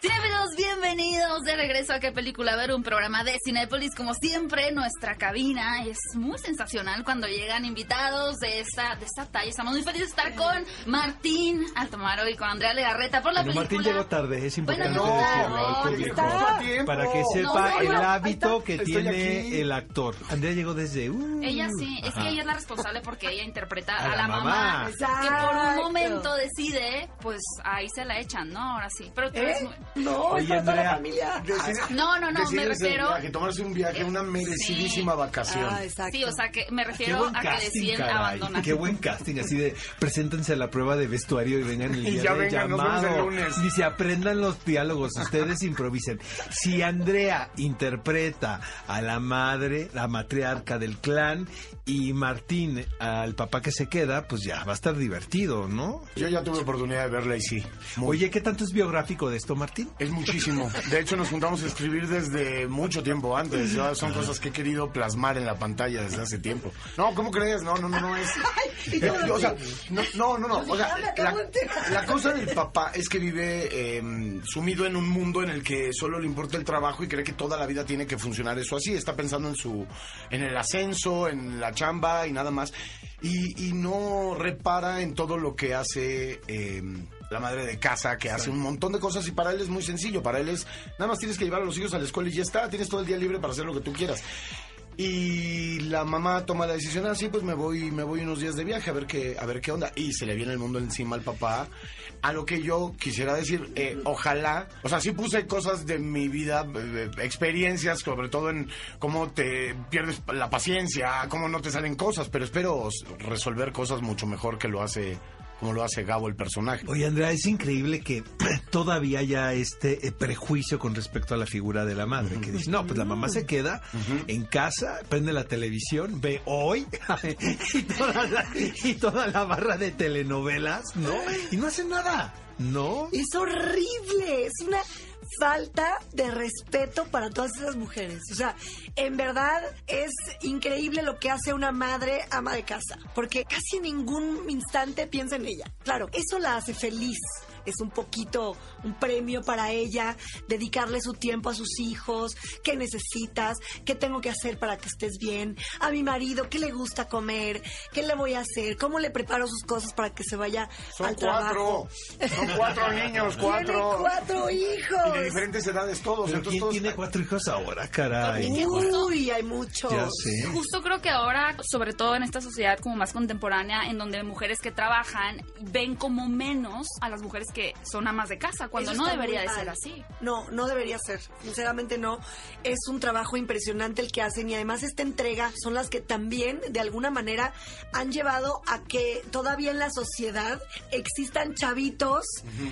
Cinefilos, bienvenidos de regreso a qué película ver, un programa de Cinépolis. Como siempre, nuestra cabina es muy sensacional cuando llegan invitados de esta, de esta talla. Estamos muy felices de estar con Martín Altomaro y con Andrea Legarreta por la Pero Martín película. llegó tarde, es importante Bueno, no, decirlo al no, público. está. Para que No, sepa no, el no, hábito que tiene aquí. el actor. Andrea llegó desde... uh, Ella sí, es ajá. que ella es la responsable porque ella interpreta A a, la mamá. mamá. Que por un momento decide, pues ahí se la echan, ¿no? Ahora sí. Pero tú eres ¿Eh? muy- No, Oye, es para toda la Andrea. familia. Ah, No, no, no, me refiero. viaje, tomarse un viaje, una merecidísima vacación. Ah, exacto. Sí, o sea, que me refiero a que casting, deciden caray. abandonar. Qué buen casting, así de preséntense a la prueba de vestuario y vengan el Y día ya de vengan, vemos el llamado. lunes. Dice, aprendan los diálogos, ustedes improvisen. Si Andrea interpreta a la madre, la matriarca del clan, y Martín al papá que se queda, pues ya va a estar divertido, ¿no? Yo ya tuve oportunidad de verla y sí. muy- Oye, ¿qué tanto es biográfico de esto, Martín? Es muchísimo. De hecho, nos juntamos a escribir desde mucho tiempo antes. Ya son cosas que he querido plasmar en la pantalla desde hace tiempo. No, ¿cómo crees? No, no, no, no es. Eh, o sea, no, no, no, no. O sea, la, la cosa del papá es que vive eh, sumido en un mundo en el que solo le importa el trabajo y cree que toda la vida tiene que funcionar eso así. Está pensando en su, en el ascenso, en la chamba y nada más. Y, y no repara en todo lo que hace. eh, la madre de casa que hace un montón de cosas y para él es muy sencillo. Para él es nada más tienes que llevar a los hijos a la escuela y ya está. Tienes todo el día libre para hacer lo que tú quieras. Y la mamá toma la decisión, así pues me voy, me voy unos días de viaje a ver qué, a ver qué onda. Y se le viene el mundo encima al papá. A lo que yo quisiera decir, eh, ojalá, o sea, sí puse cosas de mi vida, eh, experiencias, sobre todo en cómo te pierdes la paciencia, cómo no te salen cosas, pero espero resolver cosas mucho mejor que lo hace, como lo hace Gabo el personaje. Oye, Andrea, es increíble que todavía haya este eh, prejuicio con respecto a la figura de la madre, que dice, no, pues la mamá se queda en casa, prende la televisión, ve hoy y, toda la, y toda la barra de telenovelas, ¿no? Y no hace nada, ¿no? Es horrible, es una falta de respeto para todas esas mujeres. O sea, en verdad es increíble lo que hace una madre ama de casa, porque casi en ningún instante piensa en ella. Claro, eso la hace feliz. Es un poquito un premio para ella, dedicarle su tiempo a sus hijos, qué necesitas, qué tengo que hacer para que estés bien, a mi marido, qué le gusta comer, qué le voy a hacer, cómo le preparo sus cosas para que se vaya Son al cuatro, trabajo. son cuatro niños, cuatro. Tiene cuatro hijos. Y de diferentes edades todos. Pero entonces ¿quién todos tiene cuatro hijos ahora, caray? Uy, hay muchos. Ya sé. Justo creo que ahora, sobre todo en esta sociedad como más contemporánea, en donde mujeres que trabajan ven como menos a las mujeres que son amas de casa, cuando Eso no debería de ser así. No, no debería ser. Sinceramente no. Es un trabajo impresionante el que hacen y además esta entrega son las que también de alguna manera han llevado a que todavía en la sociedad existan chavitos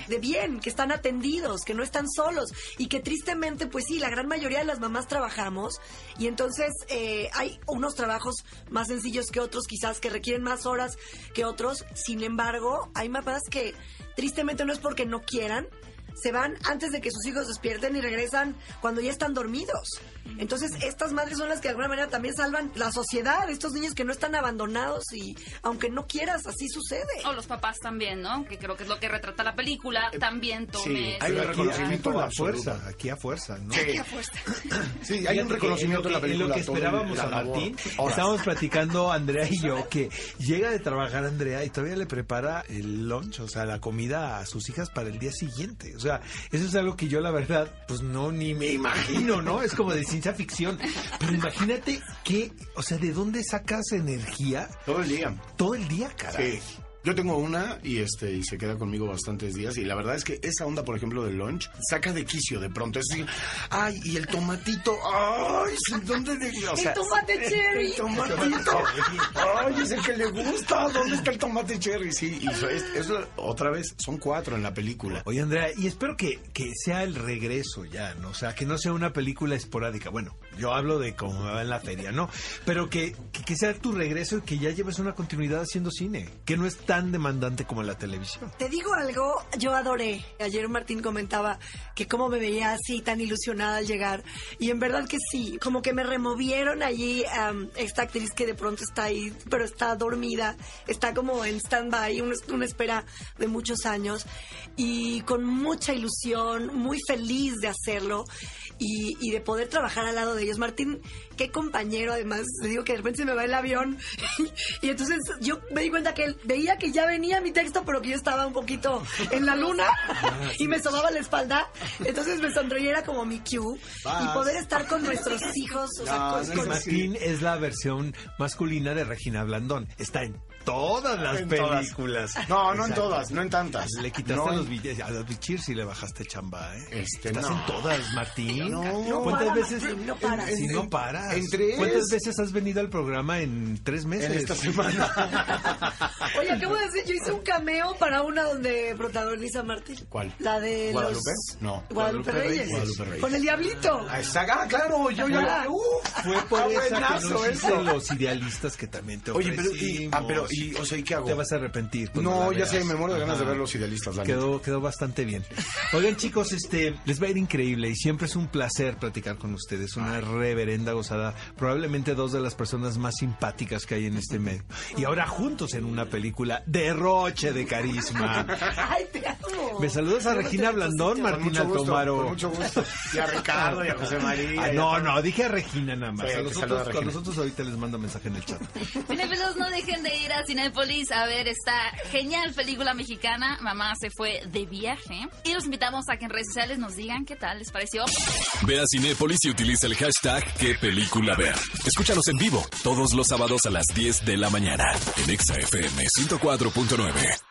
de bien, que están atendidos, que no están solos y que tristemente, pues sí, la gran mayoría de las mamás trabajamos y entonces eh, hay unos trabajos más sencillos que otros, quizás que requieren más horas que otros. Sin embargo, hay mamás que tristemente no es porque no quieran, se van antes de que sus hijos despierten y regresan cuando ya están dormidos. Entonces, estas madres son las que de alguna manera también salvan la sociedad, estos niños que no están abandonados y aunque no quieras, así sucede. O los papás también, ¿no? Que creo que es lo que retrata la película, también tome... sí, hay un Aquí, reconocimiento aquí absoluto. fuerza, aquí a fuerza, ¿no? Sí, sí, hay un reconocimiento en la película. En lo que esperábamos a. Martín, Horas. estábamos platicando Andrea y yo que llega de trabajar Andrea y todavía le prepara el lunch, o sea, la comida a sus hijas para el día siguiente. O sea, eso es algo que yo la verdad, pues no ni me imagino, ¿no? Es como de ciencia ficción. Pero imagínate que, o sea, ¿de dónde sacas energía Todo el día. todo el día, caray? Sí. Yo tengo una y este y se queda conmigo bastantes días y la verdad es que esa onda, por ejemplo, del lunch saca de quicio de pronto. Es decir, ay, y el tomatito, ay, ¿dónde de, o sea, el tomate cherry. El tomatito. Ay, es el que le gusta. ¿Dónde está el tomate cherry? Sí, y eso, es- eso, otra vez son cuatro en la película. Oye, Andrea, y espero que, que sea el regreso ya, ¿no? O sea, que no sea una película esporádica. Bueno, Yo hablo de cómo me va en la feria, ¿no? Pero que, que, que sea tu regreso y que ya lleves una continuidad haciendo cine, que no es tan demandante como la televisión. Te digo algo, yo adoré. Ayer Martín comentaba que cómo me veía así tan ilusionada al llegar. Y en verdad que sí, como que me removieron allí am, esta actriz que de pronto está ahí, pero está dormida, está como en stand-by, una, una espera de muchos años. Y con mucha ilusión, muy feliz de hacerlo. Y, y de poder trabajar al lado de ellos. Martín, qué compañero, además, te digo que de repente se me va el avión. y entonces yo me di cuenta que él veía que ya venía mi texto, pero que yo estaba un poquito en la luna y me sobaba la espalda. Entonces me sonreía, era como mi cue. Y poder estar con nuestros hijos, o sea, No, con- no es con- Martín es la versión masculina de Regina Blandón. Está en todas las En todas. películas. No, no en todas, no en tantas. Le quitaste No los billetes, a los bichir si le bajaste chamba, ¿eh? Este, Estás no. en todas, Martín. No. ¿Cuántas para, veces? Martín, no para. Si no paras. En tres. ¿Cuántas veces has venido al programa en tres meses? En esta semana. Oye, acabo de decir, yo hice un cameo para una donde protagoniza Martín. ¿Cuál? La de ¿Guadalupe? los... No. Guadalupe, Guadalupe Reyes. Guadalupe Reyes. Con el diablito. Ah, está- ah, claro, yo ya. Uf, Fue por esa que buenazo nos eso. hice los idealistas que también te Oye, pero, y, ofrecimos. ah, pero, y, o sea, ¿y qué hago? Te vas a arrepentir. cuando No, ya sé, me muero de ganas de ver los idealistas. la neta. Quedó, quedó bastante bien. Oigan, chicos, este, les va a ir increíble y siempre es un placer platicar con ustedes. Una reverenda gozada. Probablemente dos de las personas más simpáticas que hay en este medio. Y ahora juntos en una película derroche de carisma. Ay, te Me saludas a Regina Blandón, Martín Altomaro. Con mucho gusto. Y a Ricardo y a José María. Ah, no, no, dije a Regina nada más. Sí, a, los a otros, a Regina. los otros ahorita les mando mensaje en el chat. Cinefilos, no dejen de ir a Cinépolis a ver esta genial película mexicana. Mamá se fue de viaje. Y los invitamos a que en redes sociales nos digan qué tal les pareció. Ve a Cinépolis y utiliza el hashtag qué película ver. Escúchanos en vivo todos los sábados a las 10 de la mañana en Exa FM 104.9.